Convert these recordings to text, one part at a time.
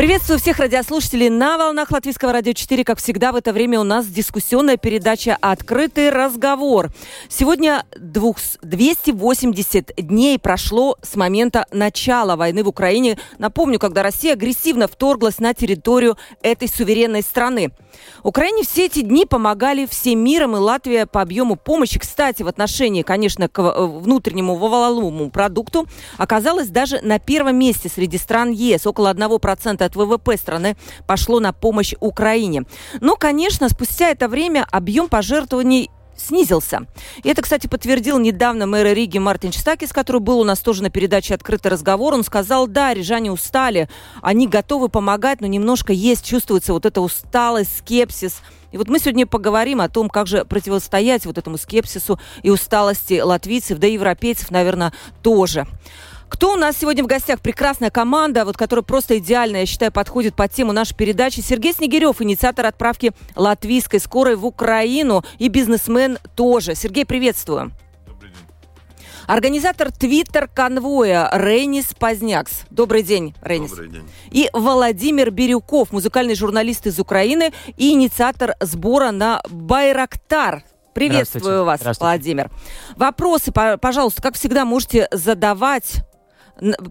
Приветствую всех радиослушателей на волнах Латвийского радио 4. Как всегда, в это время у нас дискуссионная передача «Открытый разговор». Сегодня 280 дней прошло с момента начала войны в Украине. Напомню, когда Россия агрессивно вторглась на территорию этой суверенной страны. Украине все эти дни помогали всем миром, и Латвия по объему помощи, кстати, в отношении, конечно, к э, внутреннему валовому продукту, оказалась даже на первом месте среди стран ЕС. Около 1% от ВВП страны пошло на помощь Украине. Но, конечно, спустя это время объем пожертвований снизился. И это, кстати, подтвердил недавно мэр Риги Мартин Чистакис, который был у нас тоже на передаче «Открытый разговор». Он сказал, да, рижане устали, они готовы помогать, но немножко есть, чувствуется вот эта усталость, скепсис. И вот мы сегодня поговорим о том, как же противостоять вот этому скепсису и усталости латвийцев, да и европейцев, наверное, тоже. Кто у нас сегодня в гостях? Прекрасная команда, вот, которая просто идеально, я считаю, подходит под тему нашей передачи. Сергей Снегирев, инициатор отправки латвийской скорой в Украину и бизнесмен тоже. Сергей, приветствую. Организатор Твиттер-конвоя Рейнис Позднякс. Добрый день, Рейнис. Добрый день. И Владимир Бирюков, музыкальный журналист из Украины и инициатор сбора на Байрактар. Приветствую вас, Владимир. Вопросы, пожалуйста, как всегда, можете задавать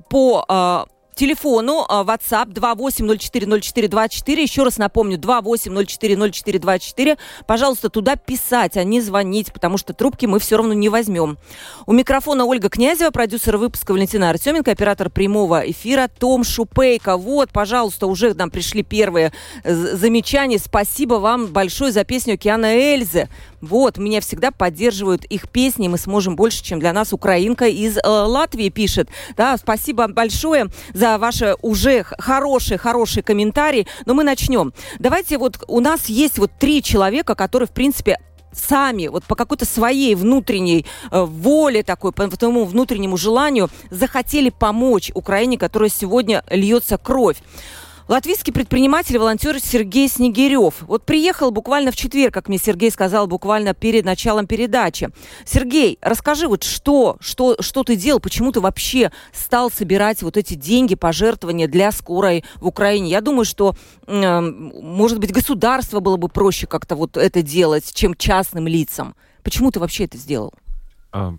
по а, телефону а, WhatsApp 28040424. Еще раз напомню, 28040424. Пожалуйста, туда писать, а не звонить, потому что трубки мы все равно не возьмем. У микрофона Ольга Князева, продюсер выпуска Валентина Артеменко, оператор прямого эфира Том Шупейко. Вот, пожалуйста, уже нам пришли первые э, замечания. Спасибо вам большое за песню Океана Эльзы. Вот, меня всегда поддерживают их песни, мы сможем больше, чем для нас украинка из э, Латвии пишет. Да, спасибо большое за ваши уже хорошие, хорошие комментарии. Но мы начнем. Давайте вот у нас есть вот три человека, которые, в принципе, сами, вот по какой-то своей внутренней э, воле такой, по тому внутреннему желанию захотели помочь Украине, которая сегодня льется кровь. Латвийский предприниматель и волонтер Сергей Снегирев. Вот приехал буквально в четверг, как мне Сергей сказал, буквально перед началом передачи. Сергей, расскажи, вот что, что, что ты делал, почему ты вообще стал собирать вот эти деньги, пожертвования для скорой в Украине? Я думаю, что, э, может быть, государство было бы проще как-то вот это делать, чем частным лицам. Почему ты вообще это сделал? А,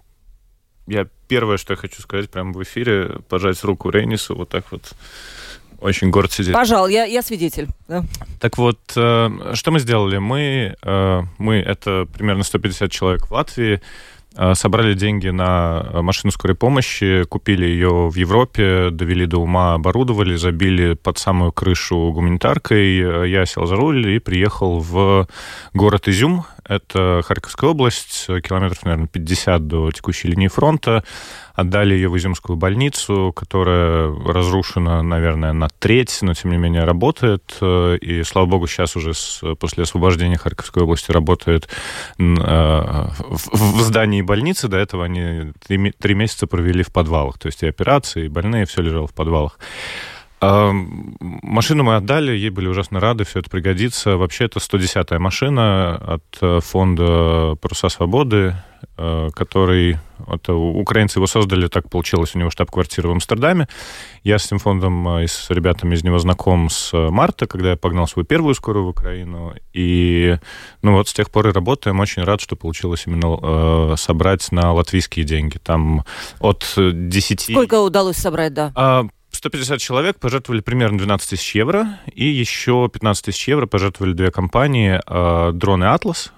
я первое, что я хочу сказать прямо в эфире, пожать руку Рейнису вот так вот очень горд сидеть. Пожалуй, я, я свидетель. Да. Так вот, э, что мы сделали? Мы, э, мы, это примерно 150 человек в Латвии, э, собрали деньги на машину скорой помощи, купили ее в Европе, довели до ума, оборудовали, забили под самую крышу гуманитаркой. Я сел за руль и приехал в город Изюм. Это Харьковская область, километров, наверное, 50 до текущей линии фронта отдали ее в Изюмскую больницу, которая разрушена, наверное, на треть, но тем не менее работает. И, слава богу, сейчас уже с, после освобождения Харьковской области работает э, в, здании больницы. До этого они три месяца провели в подвалах. То есть и операции, и больные, все лежало в подвалах. А, машину мы отдали, ей были ужасно рады, все это пригодится. Вообще, это 110-я машина от э, фонда «Паруса свободы», э, который... Это, украинцы его создали, так получилось, у него штаб-квартира в Амстердаме. Я с этим фондом э, и с ребятами из него знаком с марта, когда я погнал свою первую скорую в Украину. И ну вот с тех пор и работаем. Очень рад, что получилось именно э, собрать на латвийские деньги. Там от 10... Сколько удалось собрать, да? А, 150 человек пожертвовали примерно 12 тысяч евро, и еще 15 тысяч евро пожертвовали две компании. Э, дроны «Атлас»,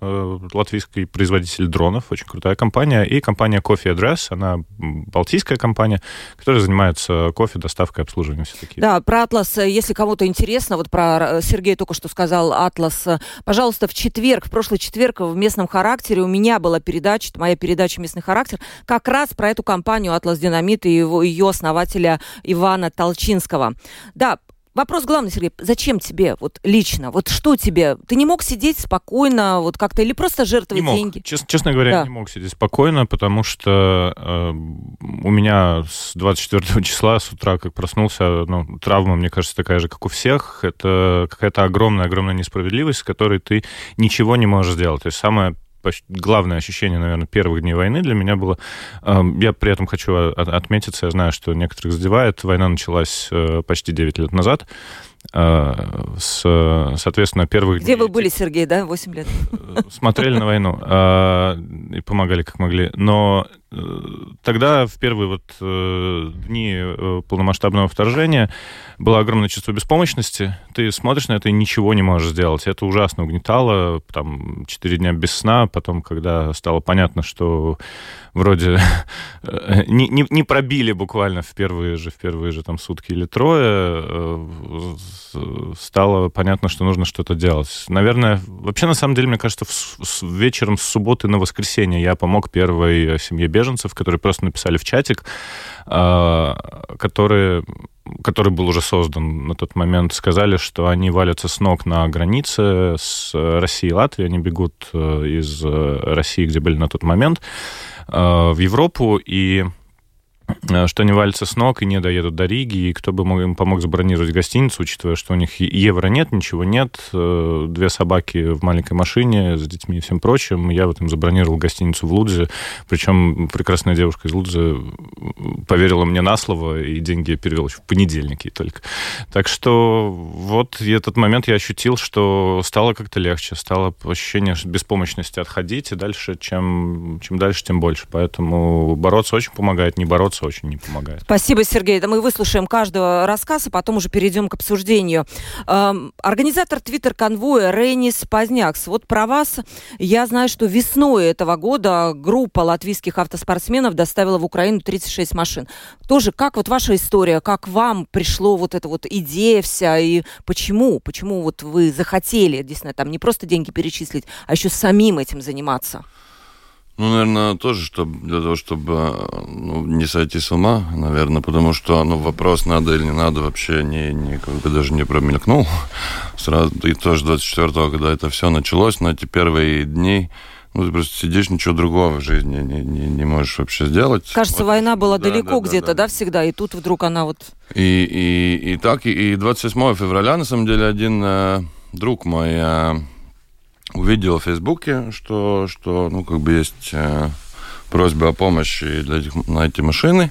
латвийский производитель дронов, очень крутая компания, и компания Coffee Address, она балтийская компания, которая занимается кофе, доставкой, обслуживанием, все такие. Да, про Атлас, э, если кому-то интересно, вот про Сергей только что сказал Атлас, пожалуйста, в четверг, в прошлый четверг в местном характере у меня была передача, моя передача «Местный характер», как раз про эту компанию Атлас Динамит и его, ее основателя Ивана Толчинского. Да, вопрос главный, Сергей, зачем тебе вот лично? Вот что тебе? Ты не мог сидеть спокойно, вот как-то, или просто жертвовать не мог. деньги? Честно, честно говоря, да. не мог сидеть спокойно, потому что э, у меня с 24 числа с утра, как проснулся, ну, травма, мне кажется, такая же, как у всех. Это какая-то огромная-огромная несправедливость, с которой ты ничего не можешь сделать. То есть самое главное ощущение, наверное, первых дней войны для меня было... Эм, я при этом хочу отметиться, я знаю, что некоторых задевает. Война началась э, почти 9 лет назад. Э, с, соответственно, первых Где дней... вы были, Сергей, да, 8 лет? Э, смотрели на войну и помогали, как могли. Но тогда, в первые вот дни полномасштабного вторжения, было огромное чувство беспомощности. Ты смотришь на это и ничего не можешь сделать. Это ужасно угнетало. Там четыре дня без сна. Потом, когда стало понятно, что вроде не, не, не пробили буквально в первые же, в первые же там сутки или трое, э, стало понятно, что нужно что-то делать. Наверное, вообще, на самом деле, мне кажется, в, в, вечером с субботы на воскресенье я помог первой семье беженцев, которые просто написали в чатик, э, которые который был уже создан на тот момент, сказали, что они валятся с ног на границе с Россией и Латвией. Они бегут э, из э, России, где были на тот момент, э, в Европу. И что они валятся с ног и не доедут до Риги, и кто бы им помог забронировать гостиницу, учитывая, что у них евро нет, ничего нет, э, две собаки в маленькой машине с детьми и всем прочим. Я вот им забронировал гостиницу в Лудзе, причем прекрасная девушка из Лудзе поверила мне на слово, и деньги я перевел еще в понедельник только. Так что вот и этот момент я ощутил, что стало как-то легче, стало ощущение беспомощности отходить, и дальше, чем, чем дальше, тем больше. Поэтому бороться очень помогает, не бороться бороться очень не помогает. Спасибо, Сергей. Да мы выслушаем каждого рассказа, потом уже перейдем к обсуждению. Эм, организатор твиттер-конвоя Рейнис Позднякс. Вот про вас я знаю, что весной этого года группа латвийских автоспортсменов доставила в Украину 36 машин. Тоже как вот ваша история, как вам пришло вот эта вот идея вся и почему? Почему вот вы захотели, действительно, там не просто деньги перечислить, а еще самим этим заниматься? Ну, наверное, тоже чтобы для того, чтобы ну, не сойти с ума, наверное, потому что ну, вопрос надо или не надо вообще не, не как бы даже не промелькнул. Сразу и тоже 24-го, когда это все началось, на эти первые дни, ну, ты просто сидишь, ничего другого в жизни не, не, не можешь вообще сделать. Кажется, вот. война была да, далеко да, где-то, да, да. да, всегда, и тут вдруг она вот... И, и, и так, и, и 27 февраля, на самом деле, один э, друг мой... Э, увидел в Фейсбуке, что, что ну, как бы есть э, просьба о помощи для этих, на эти машины.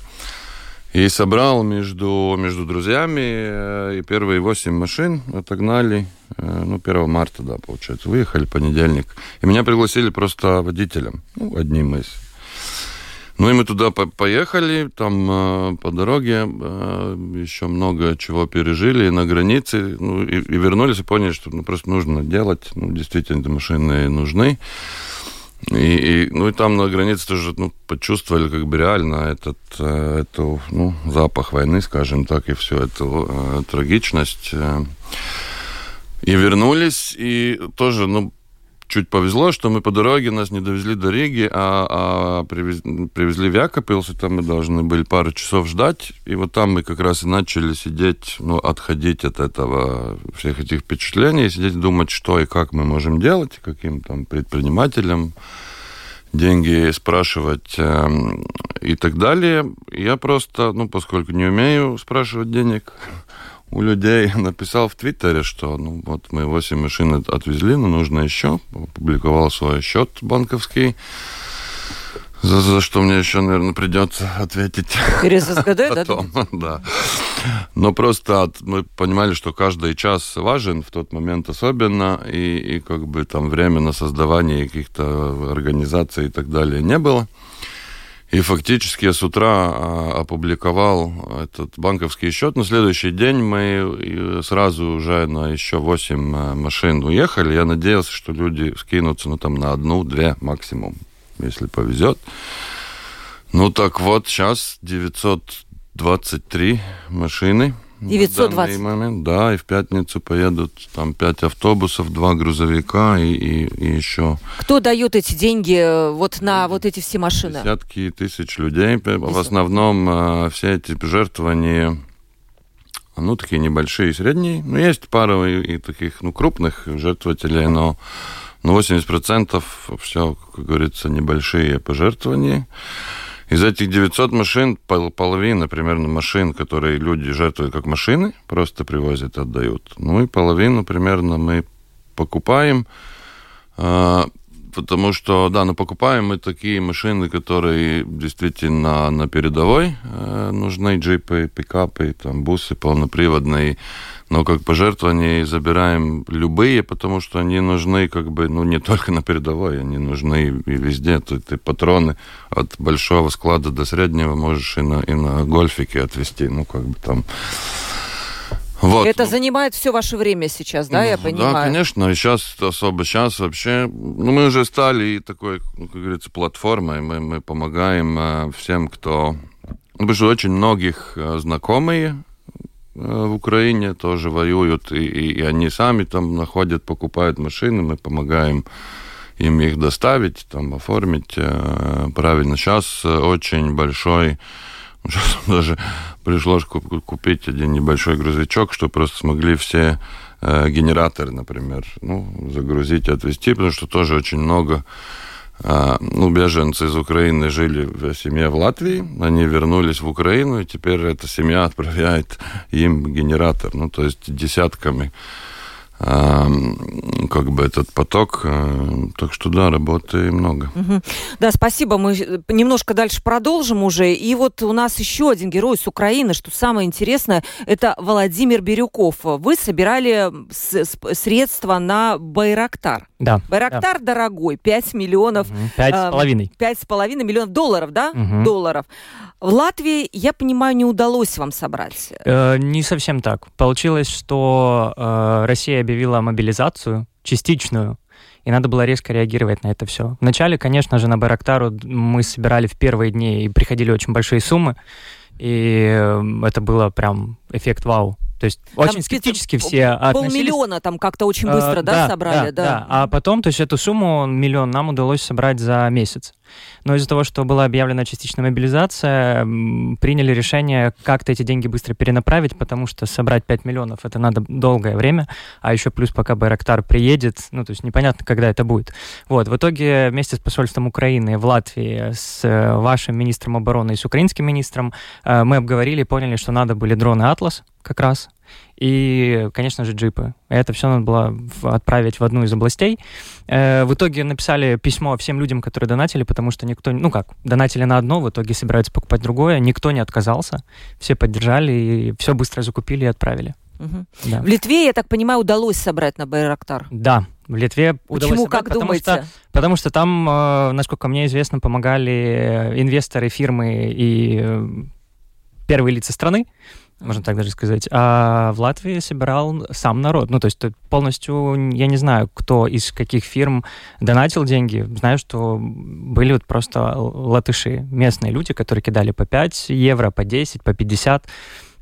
И собрал между, между друзьями, э, и первые восемь машин отогнали, э, ну, 1 марта, да, получается, выехали, понедельник. И меня пригласили просто водителем, ну, одним из ну и мы туда по поехали, там э, по дороге э, еще много чего пережили на границе, ну и, и вернулись и поняли, что ну, просто нужно делать, ну действительно эти машины нужны. И, и, ну и там на границе тоже ну, почувствовали как бы реально этот, э, эту, ну, запах войны, скажем так, и всю эту э, трагичность. Э. И вернулись, и тоже, ну, чуть повезло, что мы по дороге нас не довезли до Риги, а, а привезли, привезли в Якопилс, и там мы должны были пару часов ждать. И вот там мы как раз и начали сидеть, ну, отходить от этого, всех этих впечатлений, сидеть думать, что и как мы можем делать, каким там предпринимателям деньги спрашивать э, и так далее. Я просто, ну, поскольку не умею спрашивать денег, у людей написал в Твиттере, что ну вот мы 8 машин отвезли, но нужно еще. Опубликовал свой счет банковский. За, за что мне еще, наверное, придется ответить. Через СГД, Потом, да? да. Но просто от, мы понимали, что каждый час важен в тот момент особенно, и, и как бы там время на создавание каких-то организаций и так далее не было. И фактически я с утра а, опубликовал этот банковский счет. На следующий день мы сразу уже на еще 8 а, машин уехали. Я надеялся, что люди скинутся ну, там, на одну-две максимум, если повезет. Ну так вот, сейчас 923 машины. 920. момент, да, и в пятницу поедут там пять автобусов, два грузовика и, и, и еще. Кто дает эти деньги э, вот на вот эти все машины? Десятки тысяч людей. В основном э, все эти пожертвования ну, такие небольшие и средние. Ну, есть пара и, и таких, ну, крупных жертвователей, но ну, 80% все, как говорится, небольшие пожертвования. Из этих 900 машин половина примерно машин, которые люди жертвуют как машины, просто привозят, отдают. Ну и половину примерно мы покупаем, а, потому что, да, ну покупаем мы такие машины, которые действительно на передовой э, нужны, джипы, пикапы, там, бусы полноприводные, но как пожертвования забираем любые, потому что они нужны как бы, ну, не только на передовой, они нужны и везде. Тут ты патроны от большого склада до среднего можешь и на, и на гольфике отвезти, ну, как бы там... Вот. Это занимает все ваше время сейчас, да, я понимаю? Да, конечно. Сейчас, особо сейчас вообще, ну, мы уже стали такой, ну, как говорится, платформой. Мы, мы помогаем э, всем, кто... Ну, потому что очень многих э, знакомые Э, в Украине тоже воюют, и, и, и они сами там находят, покупают машины, мы помогаем им их доставить, там, оформить э, правильно. Сейчас э, очень большой, сейчас даже пришлось купить один небольшой грузовичок, чтобы просто смогли все э, генераторы, например, ну, загрузить, отвезти, потому что тоже очень много а, ну, беженцы из Украины жили в семье в Латвии, они вернулись в Украину, и теперь эта семья отправляет им генератор, ну, то есть десятками как бы этот поток. Э, так что да, работы много. Угу. Да, спасибо. Мы немножко дальше продолжим уже. И вот у нас еще один герой с Украины, что самое интересное, это Владимир Бирюков. Вы собирали средства на Байрактар. Да. Байрактар да. дорогой, 5 миллионов. Пять с половиной. Пять с половиной миллионов долларов, да? Угу. Долларов. В Латвии, я понимаю, не удалось вам собрать. Э, не совсем так. Получилось, что э, Россия объявила мобилизацию частичную, и надо было резко реагировать на это все. Вначале, конечно же, на Байрактару мы собирали в первые дни и приходили очень большие суммы, и э, это было прям эффект вау. То есть там очень скептически все относились. Полмиллиона там как-то очень быстро, а, да, да, собрали? Да, да, да. А потом, то есть эту сумму, миллион, нам удалось собрать за месяц. Но из-за того, что была объявлена частичная мобилизация, приняли решение как-то эти деньги быстро перенаправить, потому что собрать 5 миллионов это надо долгое время, а еще плюс пока Байрактар приедет, ну то есть непонятно, когда это будет. Вот, в итоге вместе с посольством Украины в Латвии, с э, вашим министром обороны и с украинским министром э, мы обговорили, поняли, что надо были дроны «Атлас», как раз, и, конечно же, джипы. Это все надо было отправить в одну из областей. Э, в итоге написали письмо всем людям, которые донатили, потому что никто, ну как, донатили на одно, в итоге собираются покупать другое, никто не отказался, все поддержали и все быстро закупили и отправили. Угу. Да. В Литве, я так понимаю, удалось собрать на Байрактар. Да, в Литве удалось Почему, собрать, как потому думаете? что потому что там, э, насколько мне известно, помогали инвесторы, фирмы и э, первые лица страны можно так даже сказать. А в Латвии собирал сам народ. Ну, то есть полностью, я не знаю, кто из каких фирм донатил деньги. Знаю, что были вот просто латыши, местные люди, которые кидали по 5 евро, по 10, по 50.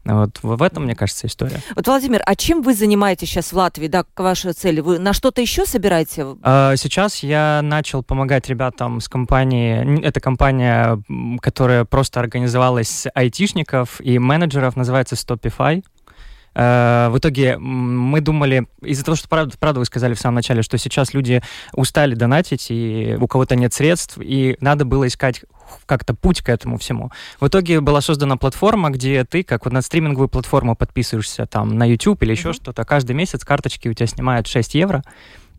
Вот в этом, мне кажется, история. Вот, Владимир, а чем вы занимаетесь сейчас в Латвии, да, ваша цель? Вы на что-то еще собираете? А, сейчас я начал помогать ребятам с компании, это компания, которая просто организовалась с айтишников и менеджеров, называется Stopify. Э, в итоге мы думали, из-за того, что, правда, правда, вы сказали в самом начале, что сейчас люди устали донатить, и у кого-то нет средств, и надо было искать как-то путь к этому всему. В итоге была создана платформа, где ты, как вот на стриминговую платформу подписываешься там на YouTube или еще mm-hmm. что-то, каждый месяц карточки у тебя снимают 6 евро,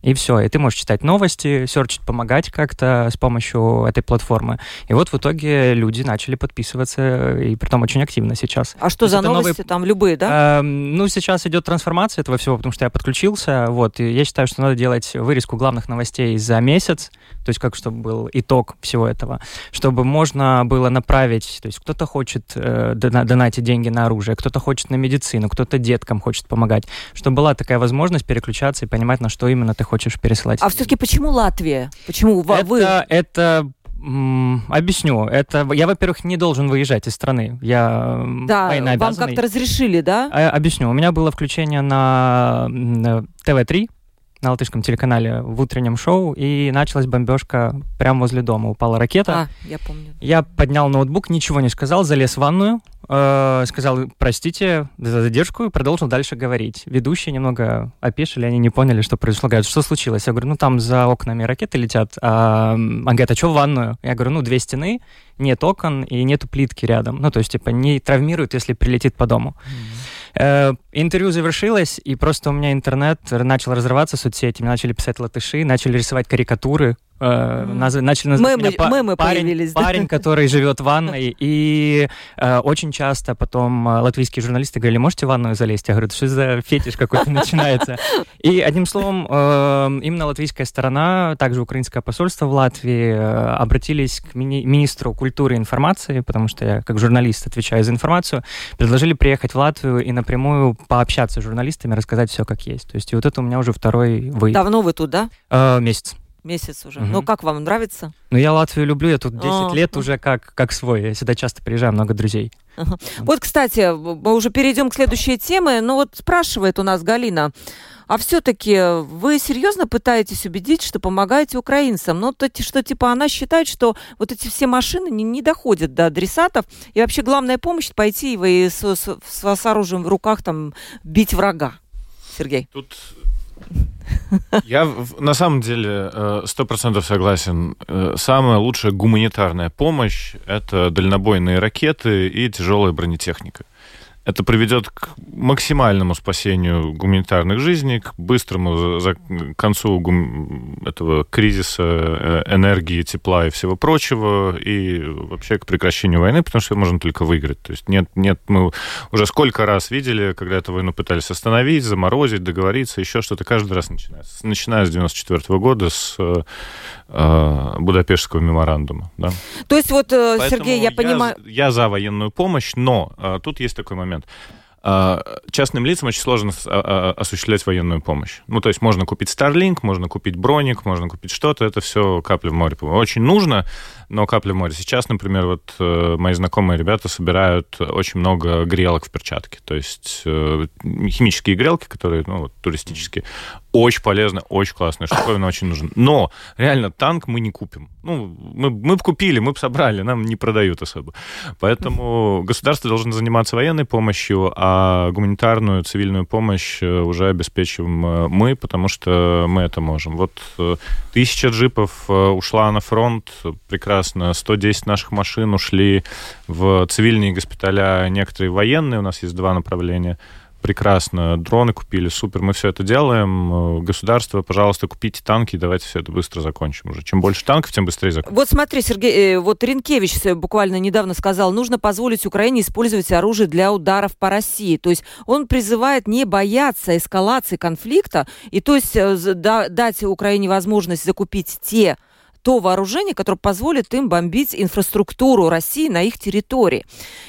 и все. И ты можешь читать новости, серчить, помогать как-то с помощью этой платформы. И вот в итоге люди начали подписываться, и при том очень активно сейчас. А что То за новости? Новые... Там любые, да? Э, ну, сейчас идет трансформация этого всего, потому что я подключился. Вот, и я считаю, что надо делать вырезку главных новостей за месяц, то есть как чтобы был итог всего этого, чтобы можно было направить, то есть кто-то хочет э, донатить деньги на оружие, кто-то хочет на медицину, кто-то деткам хочет помогать, чтобы была такая возможность переключаться и понимать, на что именно ты хочешь хочешь пересылать. А все-таки почему Латвия? Почему это, вы? Это Объясню. Это я, во-первых, не должен выезжать из страны. Я да, вам как-то разрешили, да? А, объясню. У меня было включение на ТВ-3 на латышском телеканале в утреннем шоу, и началась бомбежка прямо возле дома. Упала ракета. А, я помню. Я поднял ноутбук, ничего не сказал, залез в ванную, э, сказал простите за задержку и продолжил дальше говорить. Ведущие немного опешили, они не поняли, что произошло. Говорят, что случилось? Я говорю, ну там за окнами ракеты летят. А, он говорит, а что в ванную? Я говорю, ну две стены, нет окон и нету плитки рядом. Ну то есть типа не травмирует, если прилетит по дому. Mm-hmm. Интервью завершилось, и просто у меня интернет начал разрываться соцсетями, начали писать латыши, начали рисовать карикатуры, э, наз... начали называть мемы, меня мемы парень, появились, парень, да? который живет в ванной, и э, очень часто потом э, латвийские журналисты говорили, можете в ванную залезть? Я говорю, что за фетиш какой-то начинается? И одним словом, э, именно латвийская сторона, также украинское посольство в Латвии э, обратились к мини министру культуры и информации, потому что я как журналист отвечаю за информацию, предложили приехать в Латвию и напрямую пообщаться с журналистами, рассказать все как есть. То есть и вот это у меня уже второй выезд. Давно вы тут, да? Э, месяц месяц уже. Угу. Ну, как вам нравится? Ну, я Латвию люблю, я тут 10 а, лет уже как, как свой. Я сюда часто приезжаю, много друзей. Ага. Вот, кстати, мы уже перейдем к следующей теме. Но вот спрашивает у нас Галина, а все-таки вы серьезно пытаетесь убедить, что помогаете украинцам? Ну, то, что типа она считает, что вот эти все машины не, не доходят до адресатов, и вообще главная помощь пойти и с, с, с, с оружием в руках там бить врага. Сергей. Тут я на самом деле э, сто процентов согласен. Э, самая лучшая гуманитарная помощь — это дальнобойные ракеты и тяжелая бронетехника это приведет к максимальному спасению гуманитарных жизней, к быстрому за, к концу гум, этого кризиса э, энергии, тепла и всего прочего, и вообще к прекращению войны, потому что можно только выиграть. То есть нет, нет, мы уже сколько раз видели, когда эту войну пытались остановить, заморозить, договориться, еще что-то каждый раз начинается. Начиная с 94 года, с э, Будапештского меморандума. Да? То есть вот, э, Поэтому Сергей, я, я понимаю... Я за военную помощь, но э, тут есть такой момент. А, частным лицам очень сложно а, а, осуществлять военную помощь. Ну, то есть можно купить Starlink, можно купить броник, можно купить что-то, это все капля в море. Очень нужно, но капля в море. Сейчас, например, вот э, мои знакомые ребята собирают очень много грелок в перчатке. То есть э, химические грелки, которые, ну, вот, туристические, очень полезно, очень классно, штуковина очень нужен. Но реально танк мы не купим. Ну, мы, мы бы купили, мы собрали, нам не продают особо. Поэтому государство должно заниматься военной помощью, а гуманитарную, цивильную помощь э, уже обеспечиваем э, мы, потому что мы это можем. Вот тысяча джипов ушла на фронт, прекрасно. 110 наших машин ушли в цивильные госпиталя, некоторые военные, у нас есть два направления прекрасно. Дроны купили, супер, мы все это делаем. Государство, пожалуйста, купите танки, давайте все это быстро закончим уже. Чем больше танков, тем быстрее закончим. Вот смотри, Сергей, э, вот Ренкевич буквально недавно сказал, нужно позволить Украине использовать оружие для ударов по России. То есть он призывает не бояться эскалации конфликта, и то есть э, дать Украине возможность закупить те то вооружение, которое позволит им бомбить инфраструктуру России на их территории.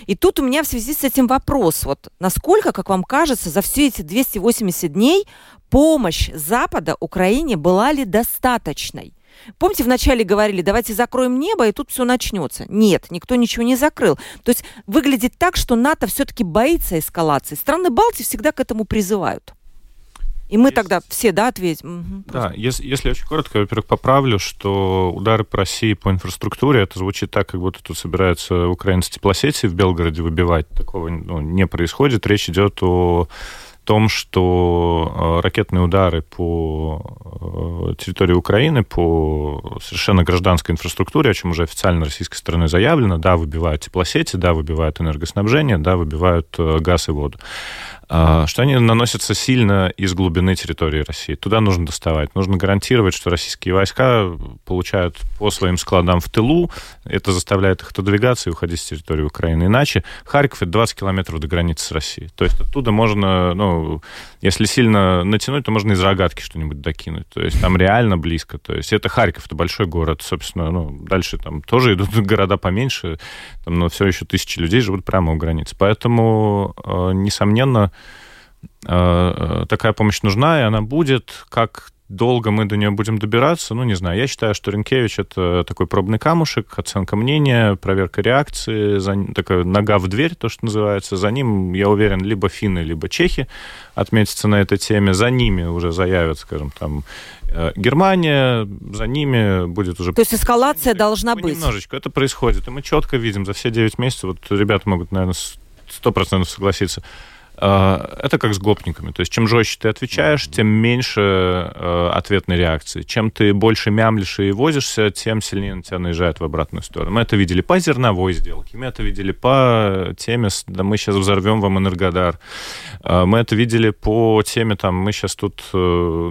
И тут у меня в связи с этим вопрос. Вот насколько, как вам кажется, за все эти 280 дней помощь Запада Украине была ли достаточной? Помните, вначале говорили, давайте закроем небо, и тут все начнется. Нет, никто ничего не закрыл. То есть выглядит так, что НАТО все-таки боится эскалации. Страны Балтии всегда к этому призывают. И мы если... тогда все, да, ответим? Угу, да, если, если очень коротко, во-первых, поправлю, что удары по России по инфраструктуре, это звучит так, как будто тут собираются украинцы теплосети в Белгороде выбивать. Такого ну, не происходит. Речь идет о том, что э, ракетные удары по э, территории Украины, по совершенно гражданской инфраструктуре, о чем уже официально российской стороной заявлено, да, выбивают теплосети, да, выбивают энергоснабжение, да, выбивают э, газ и воду. А, что они наносятся сильно из глубины территории России. Туда нужно доставать. Нужно гарантировать, что российские войска получают по своим складам в тылу. Это заставляет их отодвигаться и уходить с территории Украины. Иначе Харьков — это 20 километров до границы с Россией. То есть оттуда можно, ну, если сильно натянуть, то можно из рогатки что-нибудь докинуть. То есть там реально близко. То есть это Харьков, это большой город. Собственно, ну, дальше там тоже идут города поменьше, там, но все еще тысячи людей живут прямо у границы. Поэтому, э, несомненно, такая помощь нужна, и она будет как долго мы до нее будем добираться, ну, не знаю. Я считаю, что Ренкевич — это такой пробный камушек, оценка мнения, проверка реакции, за, такая нога в дверь, то, что называется. За ним, я уверен, либо финны, либо чехи отметятся на этой теме. За ними уже заявят, скажем, там, э, Германия, за ними будет уже... То есть эскалация должна быть? Немножечко. Это происходит. И мы четко видим за все 9 месяцев, вот ребята могут, наверное, сто процентов согласиться. А, это как с гопниками. То есть чем жестче ты отвечаешь, тем меньше э, ответной реакции. Чем ты больше мямлишь и возишься, тем сильнее на тебя наезжает в обратную сторону. Мы это видели по зерновой сделке, мы это видели по теме, да мы сейчас взорвем вам Энергодар. А, мы это видели по теме, там, мы сейчас тут э,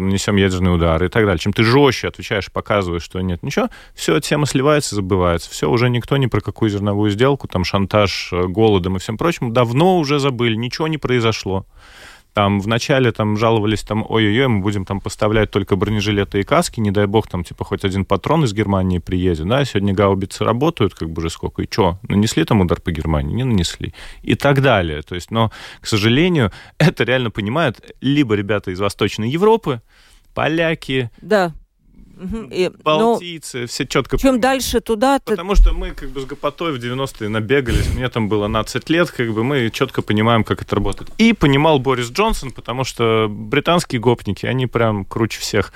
нанесем ядерный удар и так далее. Чем ты жестче отвечаешь, показываешь, что нет ничего, все, тема сливается, забывается. Все, уже никто ни про какую зерновую сделку, там, шантаж э, голодом и всем прочим давно уже забыли, ничего не происходит произошло. Там вначале там жаловались, там, ой-ой-ой, мы будем там поставлять только бронежилеты и каски, не дай бог, там, типа, хоть один патрон из Германии приедет, да, сегодня гаубицы работают, как бы уже сколько, и что, нанесли там удар по Германии? Не нанесли. И так далее. То есть, но, к сожалению, это реально понимают либо ребята из Восточной Европы, поляки, да. И, Балтийцы, ну, все четко. Чем дальше туда... Потому что мы как бы с Гопотой в 90-е набегались, мне там было 12 лет, как бы мы четко понимаем, как это работает. И понимал Борис Джонсон, потому что британские гопники, они прям круче всех.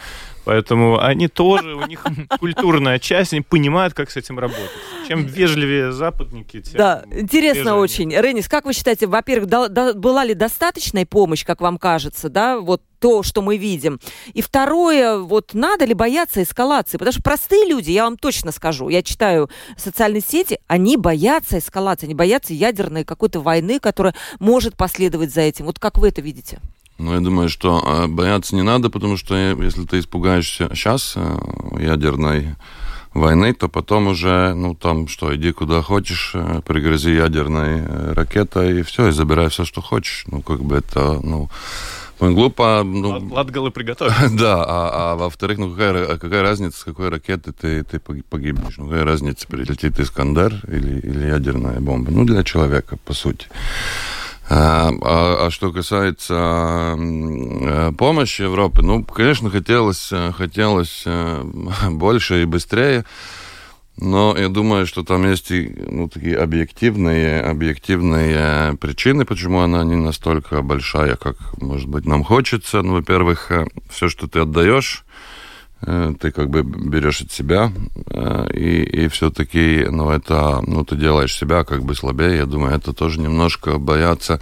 Поэтому они тоже, у них культурная часть, они понимают, как с этим работать. Чем вежливее западники, тем Да, интересно очень. Ренис, как вы считаете, во-первых, да, да, была ли достаточная помощь, как вам кажется, да, вот то, что мы видим? И второе, вот надо ли бояться эскалации? Потому что простые люди, я вам точно скажу, я читаю социальные сети, они боятся эскалации, они боятся ядерной какой-то войны, которая может последовать за этим. Вот как вы это видите? Ну, я думаю, что э, бояться не надо, потому что если ты испугаешься сейчас э, ядерной войны, то потом уже, ну, там, что, иди куда хочешь, э, пригрози ядерной ракетой, и все, и забирай все, что хочешь. Ну, как бы это, ну, глупо. Ну, Латгалы приготовить. Да, а, а во-вторых, ну какая, какая разница, с какой ракеты ты, ты погибнешь? Ну какая разница, прилетит Искандер или, или ядерная бомба? Ну, для человека, по сути. А, а, а что касается э, помощи Европы, ну, конечно, хотелось, э, хотелось э, больше и быстрее, но я думаю, что там есть и ну, такие объективные, объективные причины, почему она не настолько большая, как, может быть, нам хочется. Ну, во-первых, все, что ты отдаешь, ты как бы берешь от себя, э, и, и все-таки, ну, это, ну, ты делаешь себя как бы слабее, я думаю, это тоже немножко бояться.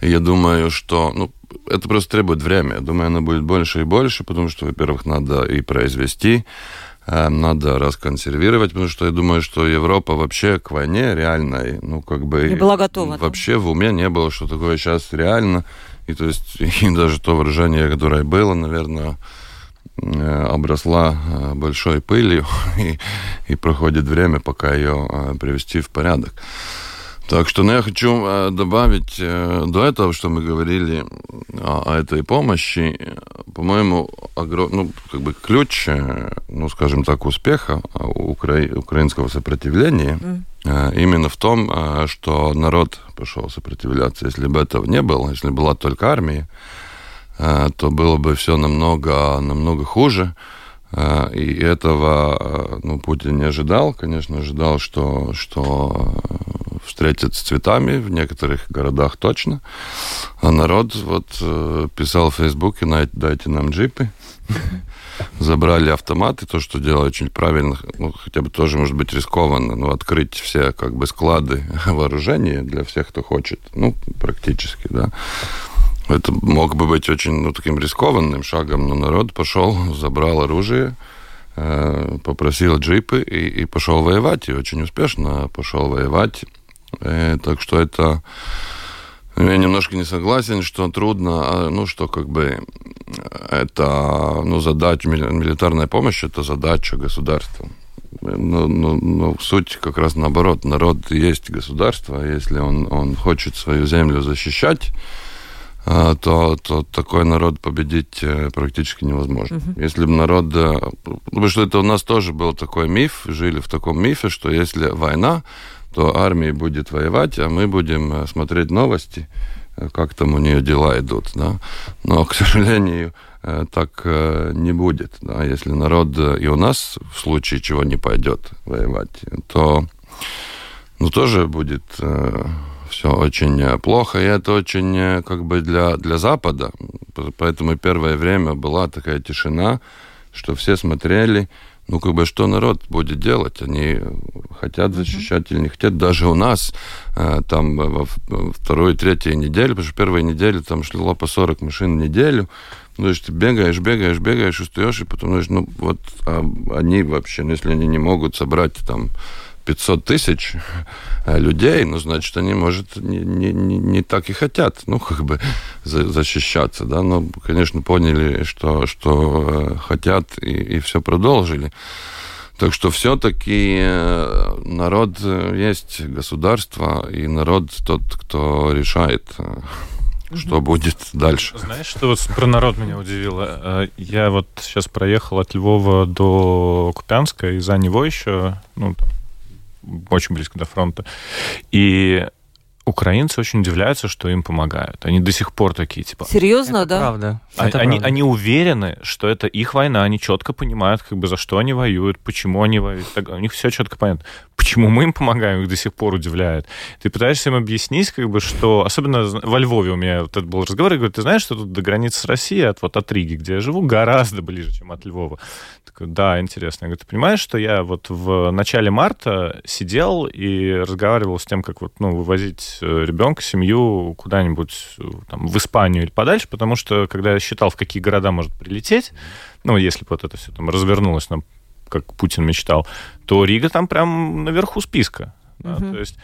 Я думаю, что, ну, это просто требует время. Я думаю, оно будет больше и больше, потому что, во-первых, надо и произвести, э, надо расконсервировать, потому что я думаю, что Европа вообще к войне реальной, ну, как бы... Не была готова. Вообще да? в уме не было, что такое сейчас реально. И то есть, и даже то выражение, которое было, наверное, Э, обросла э, большой пылью, и, и проходит время, пока ее э, привести в порядок. Так что ну, я хочу добавить до этого, что мы говорили о, о этой помощи, по-моему, огром... ну, как бы ключ, ну, скажем так, успеха укра... украинского сопротивления mm. именно в том, что народ пошел сопротивляться. Если бы этого не было, если была только армия, Э, то было бы все намного, намного хуже. Э, и этого э, ну, Путин не ожидал. Конечно, ожидал, что, что встретят с цветами в некоторых городах точно. А народ вот писал в Фейсбуке, дайте нам джипы. Забрали автоматы, то, что делаю очень правильно, ну, хотя бы тоже, может быть, рискованно, но открыть все как бы склады вооружения для всех, кто хочет, ну, практически, да. Это мог бы быть очень ну, таким рискованным шагом, но народ пошел, забрал оружие, э, попросил джипы и, и пошел воевать, и очень успешно пошел воевать. Э, так что это... Я немножко не согласен, что трудно, а, ну, что как бы это, ну, задача, милитарная помощь, это задача государства. Но, но, но суть как раз наоборот. Народ есть государство, если он, он хочет свою землю защищать, а, то, то такой народ победить э, практически невозможно. Угу. Если бы народ... Э, потому что это у нас тоже был такой миф, жили в таком мифе, что если война, то армия будет воевать, а мы будем э, смотреть новости, как там у нее дела идут. Да? Но, к сожалению, так не будет. Да? Если народ и у нас в случае чего не пойдет воевать, то ну, тоже будет все очень э, плохо, и это очень э, как бы для, для Запада. Поэтому первое время была такая тишина, что все смотрели, ну, как бы, что народ будет делать? Они хотят защищать или не хотят. Даже у нас э, там во второй, третьей неделе, потому что первой неделе там шло по 40 машин в неделю, ну, то есть ты бегаешь, бегаешь, бегаешь, устаешь, и потом, знаешь, ну, вот а они вообще, ну, если они не могут собрать там 500 тысяч э, людей, ну, значит, они, может, не, не, не так и хотят, ну, как бы защищаться, да, но, конечно, поняли, что, что э, хотят, и, и все продолжили. Так что все-таки э, народ есть государство, и народ тот, кто решает, что будет дальше. Знаешь, что вот про народ меня удивило? Я вот сейчас проехал от Львова до Купянска, и за него еще, ну, там, очень близко до фронта. И украинцы очень удивляются, что им помогают. Они до сих пор такие, типа... Серьезно, это да? Правда. А, это они, правда. они уверены, что это их война, они четко понимают, как бы за что они воюют, почему они воюют. Так, у них все четко понятно. Почему мы им помогаем, их до сих пор удивляет. Ты пытаешься им объяснить, как бы, что... Особенно во Львове у меня вот этот был разговор, я говорю, ты знаешь, что тут до границы с Россией, от, вот от Риги, где я живу, гораздо ближе, чем от Львова. Такой, да, интересно. Я говорю, ты понимаешь, что я вот в начале марта сидел и разговаривал с тем, как вот, ну, вывозить э, ребенка, семью куда-нибудь э, там, в Испанию или подальше, потому что, когда я считал, в какие города может прилететь, ну, если бы вот это все там развернулось, нам, как Путин мечтал, то Рига там прям наверху списка. Да, угу. То есть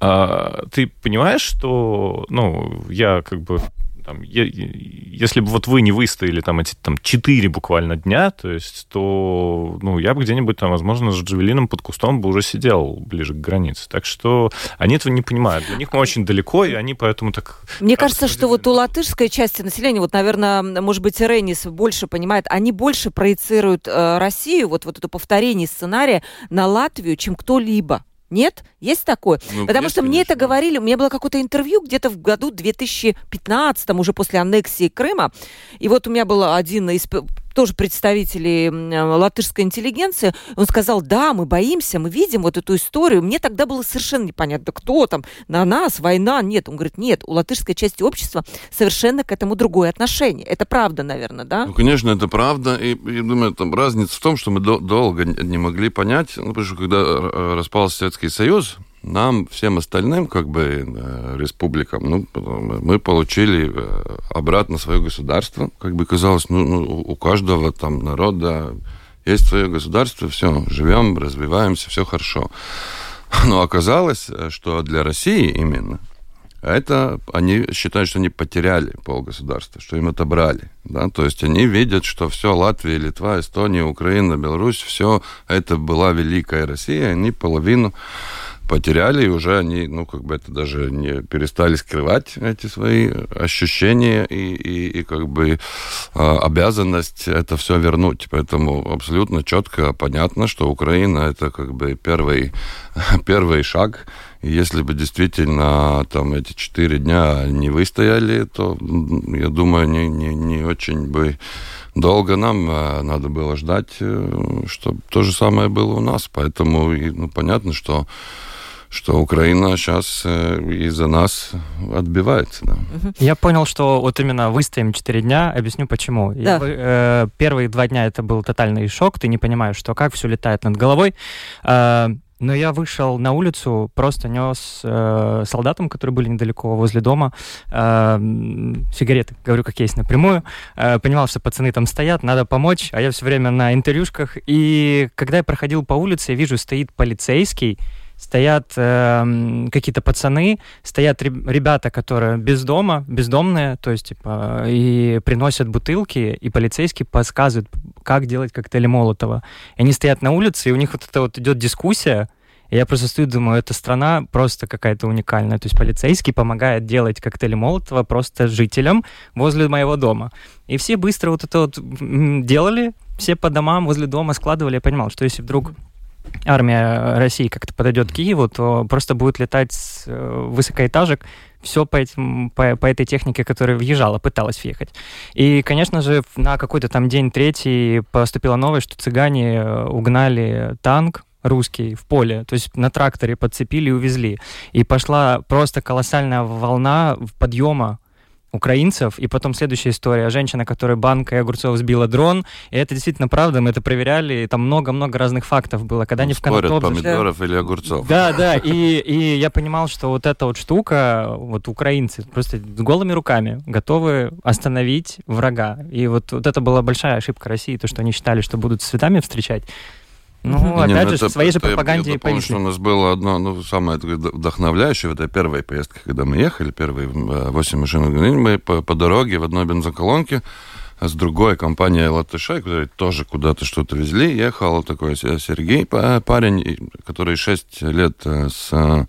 а, ты понимаешь, что, ну, я как бы там, если бы вот вы не выстояли там эти там четыре буквально дня, то есть, то, ну, я бы где-нибудь там, возможно, с Джавелином под кустом бы уже сидел ближе к границе. Так что они этого не понимают. Для них мы очень далеко, и они поэтому так... Мне кажется, что вот у латышской части населения, вот, наверное, может быть, Ренис больше понимает, они больше проецируют э, Россию, вот, вот это повторение сценария на Латвию, чем кто-либо. Нет? Есть такое? Ну, Потому есть, что мне конечно. это говорили, у меня было какое-то интервью где-то в году 2015, уже после аннексии Крыма. И вот у меня был один из тоже представители латышской интеллигенции, он сказал, да, мы боимся, мы видим вот эту историю. Мне тогда было совершенно непонятно, кто там, на нас, война, нет. Он говорит, нет, у латышской части общества совершенно к этому другое отношение. Это правда, наверное, да? Ну, конечно, это правда. И, и думаю, там разница в том, что мы до долго не могли понять, ну, потому что когда э, распался Советский Союз, нам, всем остальным, как бы, э, республикам, ну, мы получили э, обратно свое государство. Как бы казалось, ну, ну у каждого там народа есть свое государство, все, живем, развиваемся, все хорошо. Но оказалось, что для России именно это они считают, что они потеряли полгосударства, что им отобрали. Да? То есть они видят, что все, Латвия, Литва, Эстония, Украина, Беларусь, все это была великая Россия, они половину потеряли, и уже они, ну, как бы это даже не перестали скрывать эти свои ощущения и, и, и как бы э, обязанность это все вернуть. Поэтому абсолютно четко понятно, что Украина это как бы первый, первый шаг. И если бы действительно там эти четыре дня не выстояли, то, я думаю, не, не, не очень бы долго нам э, надо было ждать, э, чтобы то же самое было у нас. Поэтому ну, понятно, что что Украина сейчас э, из-за нас отбивается. Да. Я понял, что вот именно выстоим 4 дня, объясню почему. Да. Я, э, первые два дня это был тотальный шок, ты не понимаешь, что как все летает над головой. Э, но я вышел на улицу, просто нес э, солдатам, которые были недалеко возле дома, э, сигареты, говорю как есть напрямую. Э, понимал, что пацаны там стоят, надо помочь, а я все время на интервьюшках. И когда я проходил по улице, я вижу, стоит полицейский, стоят э, какие-то пацаны, стоят ребята, которые без дома, бездомные, то есть, типа, и приносят бутылки, и полицейские подсказывают, как делать коктейли Молотова. И они стоят на улице, и у них вот это вот идет дискуссия, и я просто стою, думаю, эта страна просто какая-то уникальная. То есть полицейский помогает делать коктейли Молотова просто жителям возле моего дома. И все быстро вот это вот делали, все по домам возле дома складывали. Я понимал, что если вдруг армия России как-то подойдет к Киеву, то просто будет летать с э, высокоэтажек все по, этим, по, по этой технике, которая въезжала, пыталась въехать. И, конечно же, на какой-то там день третий поступила новость, что цыгане э, угнали танк русский в поле, то есть на тракторе подцепили и увезли. И пошла просто колоссальная волна подъема украинцев. И потом следующая история. Женщина, которая банкой огурцов сбила дрон. И это действительно правда, мы это проверяли. И там много-много разных фактов было. Когда ну, они в Конотоп... помидоров или огурцов. Да, да. И, и я понимал, что вот эта вот штука, вот украинцы просто с голыми руками готовы остановить врага. И вот, вот это была большая ошибка России, то, что они считали, что будут с цветами встречать. Ну, опять ну, же, это, своей же пропаганде я, я помню, что у нас было одно, ну, самое вдохновляющее, в этой первой поездке, когда мы ехали, первые 8 машин, мы по, по дороге в одной бензоколонке с другой компанией латышей, которые тоже куда-то что-то везли, ехал такой Сергей, парень, который 6 лет э, с э,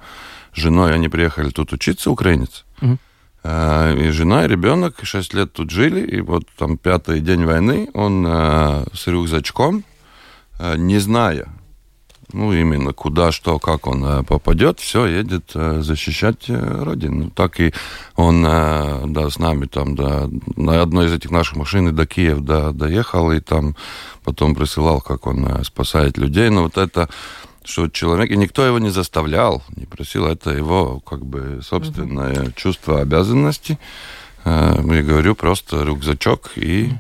женой, они приехали тут учиться, украинец. Mm-hmm. И жена, и ребенок 6 лет тут жили, и вот там пятый день войны он с рюкзачком Э, не зная, ну, именно куда, что, как он э, попадет, все, едет э, защищать Родину. Так и он, да, с нами там, да, на одной из этих наших машин до Киева да, доехал, и там потом присылал, как он спасает людей. Но вот это, что человек, и никто его не заставлял, не просил, это его, как бы, собственное uh-huh. чувство обязанности. Я говорю, просто рюкзачок и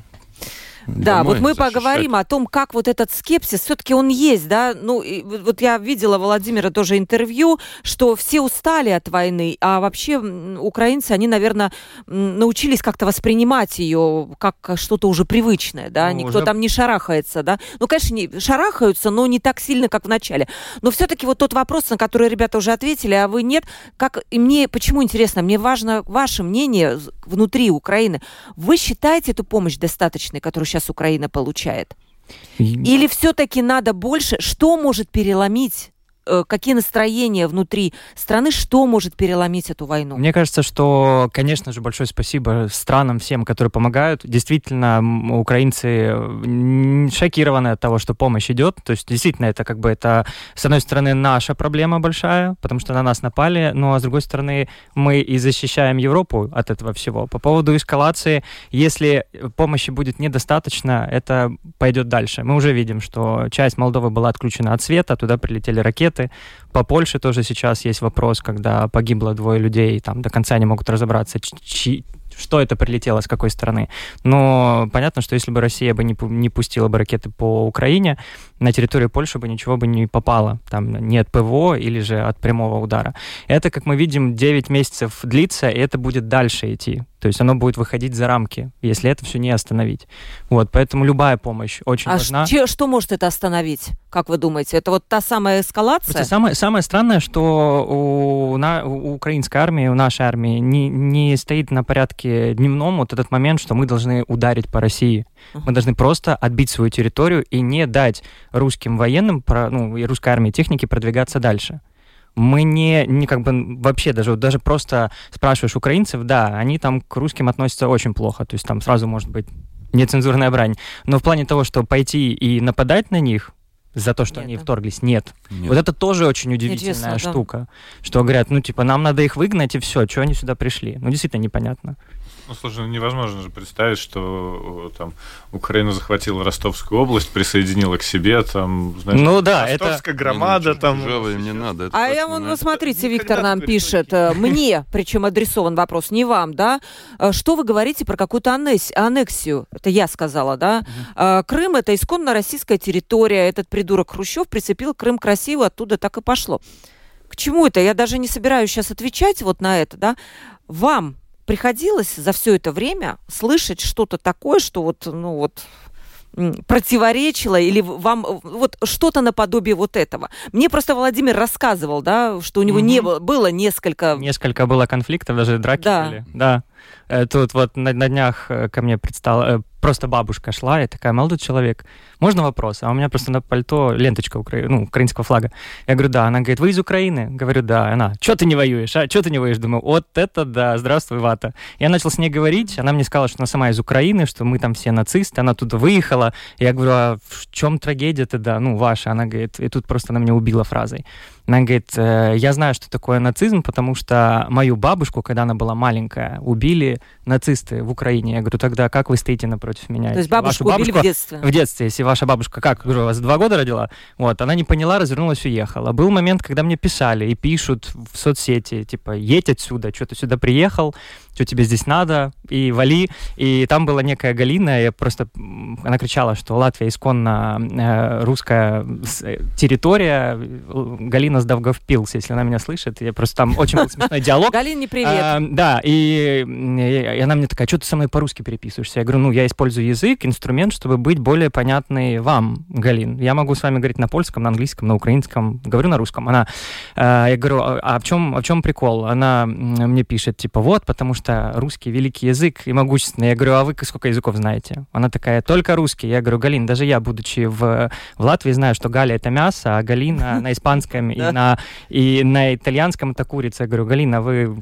да, вот мы защищать. поговорим о том, как вот этот скепсис, все-таки он есть, да, ну, и, вот я видела Владимира тоже интервью, что все устали от войны, а вообще украинцы, они, наверное, научились как-то воспринимать ее как что-то уже привычное, да, ну, никто уже... там не шарахается, да, ну, конечно, не шарахаются, но не так сильно, как в начале, но все-таки вот тот вопрос, на который ребята уже ответили, а вы нет, как, и мне, почему интересно, мне важно ваше мнение внутри Украины, вы считаете эту помощь достаточной, которую сейчас сейчас Украина получает? Или все-таки надо больше? Что может переломить какие настроения внутри страны, что может переломить эту войну? Мне кажется, что, конечно же, большое спасибо странам всем, которые помогают. Действительно, украинцы шокированы от того, что помощь идет. То есть, действительно, это как бы это, с одной стороны, наша проблема большая, потому что на нас напали, ну а с другой стороны, мы и защищаем Европу от этого всего. По поводу эскалации, если помощи будет недостаточно, это пойдет дальше. Мы уже видим, что часть Молдовы была отключена от света, туда прилетели ракеты, ракеты. По Польше тоже сейчас есть вопрос, когда погибло двое людей, там до конца не могут разобраться, чьи, что это прилетело, с какой стороны. Но понятно, что если бы Россия бы не, не пустила бы ракеты по Украине, на территорию Польши бы ничего бы не попало. Там не от ПВО или же от прямого удара. Это, как мы видим, 9 месяцев длится, и это будет дальше идти. То есть оно будет выходить за рамки, если это все не остановить. Вот, поэтому любая помощь очень а важна. Ш- что может это остановить, как вы думаете? Это вот та самая эскалация? Самое, самое странное, что у, на, у украинской армии, у нашей армии не, не стоит на порядке дневном вот этот момент, что мы должны ударить по России. Мы должны просто отбить свою территорию и не дать русским военным, ну, и русской армии техники продвигаться дальше мы не, не как бы вообще даже, даже просто спрашиваешь украинцев, да, они там к русским относятся очень плохо, то есть там сразу может быть нецензурная брань. Но в плане того, что пойти и нападать на них, за то, что нет, они да. вторглись. Нет. нет. Вот это тоже очень удивительная штука. Да. Что говорят, ну, типа, нам надо их выгнать, и все, что они сюда пришли. Ну, действительно непонятно. Ну, слушай, ну, невозможно же представить, что там Украина захватила Ростовскую область, присоединила к себе, там, знаешь, ну, да, Ростовская это... громада, ну, там... Не надо. Это а я вон, ну, смотрите, Виктор нам пишет, э, мне, причем адресован вопрос, не вам, да, э, что вы говорите про какую-то аннексию? Это я сказала, да? Угу. Крым — это исконно российская территория, этот придурок Хрущев прицепил Крым к России, оттуда так и пошло. К чему это? Я даже не собираюсь сейчас отвечать вот на это, да? Вам приходилось за все это время слышать что-то такое, что вот, ну вот, противоречило или вам вот что-то наподобие вот этого. Мне просто Владимир рассказывал, да, что у него mm-hmm. не было, было несколько... Несколько было конфликтов, даже драки да. были. Да. Э, тут вот на, на днях э, ко мне предстал, э, просто бабушка шла, и такая, молодой человек, можно вопрос? А у меня просто на пальто ленточка укра... ну, украинского флага. Я говорю, да. Она говорит, вы из Украины? Говорю, да. Она, что ты не воюешь? А что ты не воюешь? Думаю, вот это да, здравствуй, вата. Я начал с ней говорить, она мне сказала, что она сама из Украины, что мы там все нацисты, она туда выехала. Я говорю, а в чем трагедия тогда, ну, ваша? Она говорит, и тут просто она меня убила фразой. Она говорит, «Э, я знаю, что такое нацизм, потому что мою бабушку, когда она была маленькая, убили нацисты в Украине. Я говорю, тогда как вы стоите напротив меня? То есть бабушку, бабушку убили в детстве? В детстве. Если ваша бабушка, как, говорю, вас два года родила? Вот, она не поняла, развернулась, уехала. Был момент, когда мне писали и пишут в соцсети, типа, едь отсюда, что ты сюда приехал, что тебе здесь надо, и вали. И там была некая Галина, и просто она кричала, что Латвия исконно э, русская э, территория. Галина Сдавговпилс, если она меня слышит. Я просто там очень был смешной диалог. Галине привет. А, да, и, она мне такая, что ты со мной по-русски переписываешься? Я говорю, ну, я использую язык, инструмент, чтобы быть более понятной вам, Галин. Я могу с вами говорить на польском, на английском, на украинском, говорю на русском. Она, э, я говорю, а, а в чем, а в чем прикол? Она мне пишет, типа, вот, потому что русский великий язык и могущественный. Я говорю, а вы сколько языков знаете? Она такая, только русский. Я говорю, Галин, даже я, будучи в, в Латвии, знаю, что Галя это мясо, а Галина на испанском и на, и на итальянском это курица. Я говорю, Галина, вы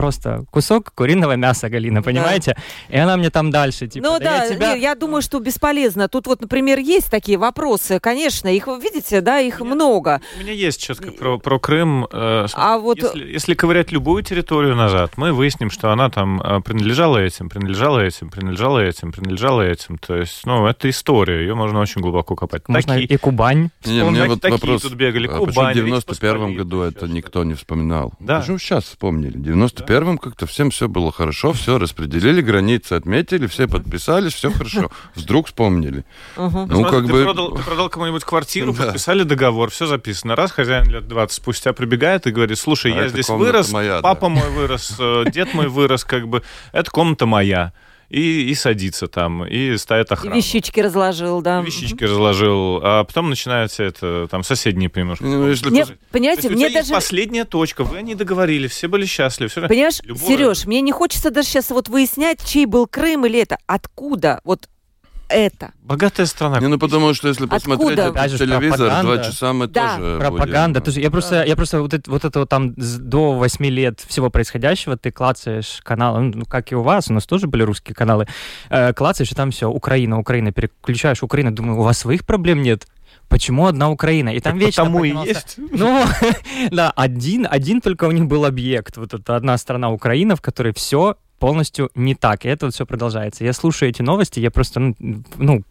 просто кусок куриного мяса, Галина, понимаете? Да. И она мне там дальше, типа, Ну да, да я, тебя... я думаю, что бесполезно. Тут вот, например, есть такие вопросы, конечно, их, видите, да, их у меня, много. У меня есть четко про, про Крым. Э, а вот... Если, если ковырять любую территорию назад, мы выясним, что она там э, принадлежала этим, принадлежала этим, принадлежала этим, принадлежала этим. То есть, ну, это история, ее можно очень глубоко копать. Можно такие... и Кубань. Не, мне вот такие вопрос, тут бегали. А Кубань, почему в 91 году это никто не вспоминал? Да. Почему сейчас вспомнили? 91 первым как-то всем все было хорошо, все распределили, границы отметили, все подписались, все хорошо. Вдруг вспомнили. Ну, как бы... Ты продал кому-нибудь квартиру, подписали договор, все записано. Раз хозяин лет 20 спустя прибегает и говорит, слушай, а я здесь вырос, папа мой вырос, э, дед мой вырос, как бы, эта комната моя и, и садится там, и ставит охрану. И вещички разложил, да. вещички разложил, а потом начинается это, там, соседние примерно. Ну. Мне, понимаете, мне даже... последняя точка, вы не договорились, все были счастливы. Все... Понимаешь, Любое... Сереж, мне не хочется даже сейчас вот выяснять, чей был Крым или это. Откуда? Вот это. Богатая страна. Не, ну потому что если посмотреть Откуда? телевизор, два часа мы да. тоже Пропаганда. Будем... Я просто, я просто вот это, вот это вот там до 8 лет всего происходящего, ты клацаешь каналы, ну, как и у вас, у нас тоже были русские каналы, э, клацаешь, и там все, Украина, Украина, переключаешь Украину, думаю, у вас своих проблем нет? Почему одна Украина? И там так вечно потому и есть. Ну, да, один, один только у них был объект. Вот это одна страна Украина, в которой все полностью не так. И это вот все продолжается. Я слушаю эти новости, я просто, ну, ну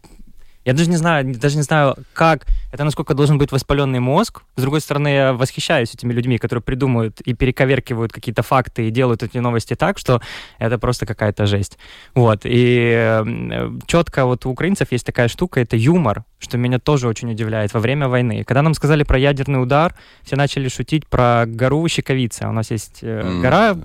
я даже не знаю, даже не знаю, как это насколько должен быть воспаленный мозг. С другой стороны, я восхищаюсь этими людьми, которые придумывают и перековеркивают какие-то факты и делают эти новости так, что это просто какая-то жесть. Вот. И э, четко вот у украинцев есть такая штука, это юмор, что меня тоже очень удивляет во время войны. Когда нам сказали про ядерный удар, все начали шутить про гору Щековица. У нас есть э, гора,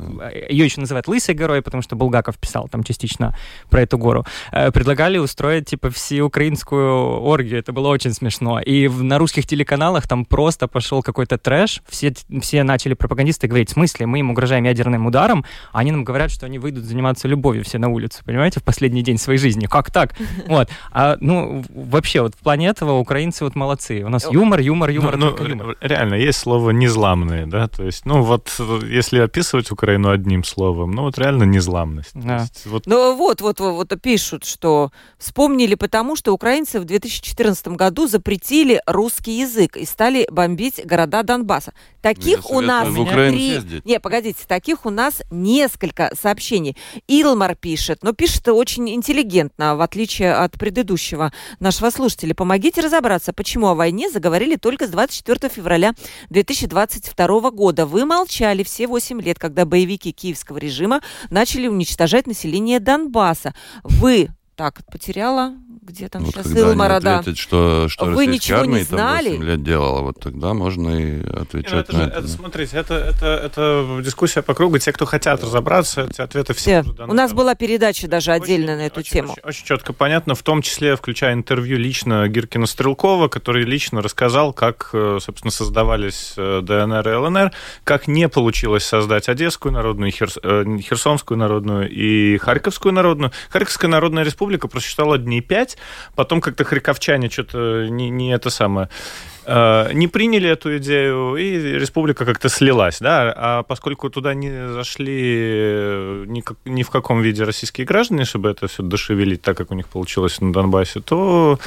ее еще называют Лысой горой, потому что Булгаков писал там частично про эту гору. Э, предлагали устроить типа всеукраинскую оргию. Это было очень смешно. И и на русских телеканалах там просто пошел какой-то трэш. Все, все начали пропагандисты говорить, в смысле, мы им угрожаем ядерным ударом, а они нам говорят, что они выйдут заниматься любовью все на улицу, понимаете, в последний день своей жизни. Как так? Вот. А, ну, вообще, вот в плане этого украинцы вот молодцы. У нас юмор, юмор, юмор, ну, ну, юмор. Реально, есть слово «незламные», да, то есть, ну, вот, если описывать Украину одним словом, ну, вот реально незламность. Да. Есть, вот... Ну, вот, вот, вот, вот пишут, что вспомнили потому, что украинцы в 2014 году запретили запретили русский язык и стали бомбить города Донбасса. Таких у нас три... Не, погодите, таких у нас несколько сообщений. Илмар пишет, но пишет очень интеллигентно, в отличие от предыдущего нашего слушателя. Помогите разобраться, почему о войне заговорили только с 24 февраля 2022 года. Вы молчали все 8 лет, когда боевики киевского режима начали уничтожать население Донбасса. Вы так, потеряла где там вот сейчас Илмара, да. Ответить, что, что Вы ничего армия не знали? Там 8 лет делала, вот тогда можно и отвечать ну, это на же, это. это. Смотрите, это, это, это дискуссия по кругу. Те, кто хотят разобраться, эти ответы все, все. даны. У нас была передача даже очень, отдельно на эту очень, тему. Очень, очень четко понятно, в том числе включая интервью лично Гиркина Стрелкова, который лично рассказал, как, э, собственно, создавались э, ДНР и ЛНР, как не получилось создать Одесскую народную, Херс... Э, Херсонскую народную и Харьковскую народную. Харьковская народная республика просчитала дней пять, Потом как-то харьковчане что-то не, не это самое э, не приняли эту идею, и республика как-то слилась, да, а поскольку туда не зашли ни, ни в каком виде российские граждане, чтобы это все дошевелить так, как у них получилось на Донбассе, то,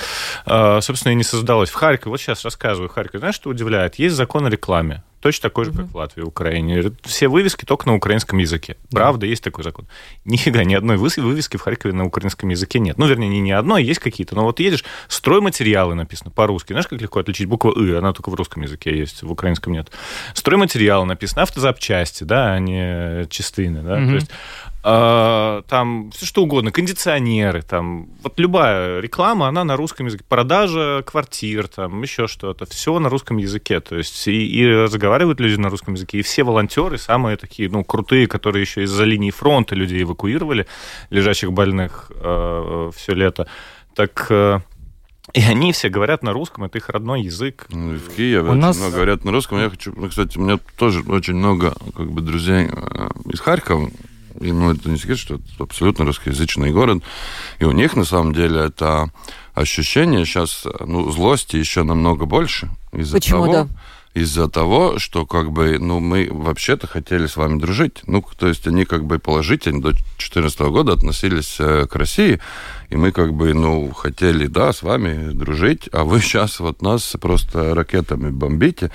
э, собственно, и не создалось. В Харькове, вот сейчас рассказываю, в Харькове, знаешь, что удивляет? Есть закон о рекламе. Точно такой же, как в Латвии, Украине. Все вывески только на украинском языке. Правда, есть такой закон. Нифига, ни одной вывески в Харькове на украинском языке нет. Ну, вернее, не ни одной, есть какие-то. Но вот едешь, стройматериалы написано по-русски. Знаешь, как легко отличить букву «ы», она только в русском языке есть, в украинском нет. Стройматериалы написано, автозапчасти, да, а не частыны, да. Mm-hmm. То есть э, там все что угодно, кондиционеры, там вот любая реклама, она на русском языке, продажа квартир, там еще что-то, все на русском языке, то есть и, и разговаривают люди на русском языке, и все волонтеры самые такие, ну крутые, которые еще из-за линии фронта людей эвакуировали, лежачих больных э, все лето, так э, и они все говорят на русском, это их родной язык. Ну, в Киеве у нас... много говорят на русском. Я хочу, ну, кстати, у меня тоже очень много как бы друзей э, из Харькова, и, ну, это не секрет, что это абсолютно русскоязычный город. И у них, на самом деле, это ощущение сейчас, ну, злости еще намного больше. Из-за Почему, того, да? Из-за того, что, как бы, ну, мы вообще-то хотели с вами дружить. Ну, то есть они, как бы, положительно до 2014 года относились э, к России, и мы, как бы, ну, хотели, да, с вами дружить, а вы сейчас вот нас просто ракетами бомбите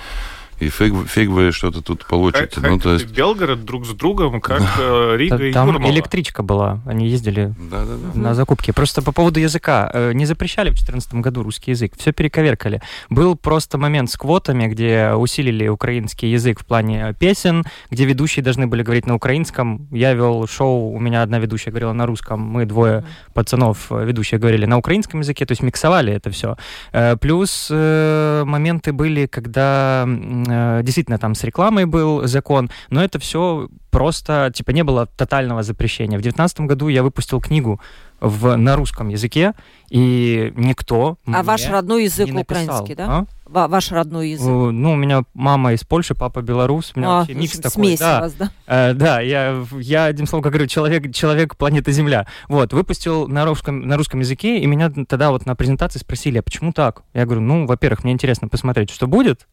и фиг, фиг вы что-то тут получите. Как, ну, то есть... Белгород друг с другом, как да. Рига и Там Юрмала. электричка была, они ездили да, да, да. на закупки. Просто по поводу языка. Э, не запрещали в 2014 году русский язык, все перековеркали. Был просто момент с квотами, где усилили украинский язык в плане песен, где ведущие должны были говорить на украинском. Я вел шоу, у меня одна ведущая говорила на русском, мы двое mm-hmm. пацанов э, ведущие говорили на украинском языке, то есть миксовали это все. Э, плюс моменты были, когда Э, действительно там с рекламой был закон, но это все просто, типа, не было тотального запрещения. В 2019 году я выпустил книгу в, на русском языке, и никто А ваш родной язык украинский, да? А? Ваш родной язык? Ну, у меня мама из Польши, папа белорус, у меня а, вообще микс такой. Смесь да. вас, да? Э, да, я, я, одним словом, говорю, человек, человек планеты Земля. Вот, выпустил на русском, на русском языке, и меня тогда вот на презентации спросили, а почему так? Я говорю, ну, во-первых, мне интересно посмотреть, что будет,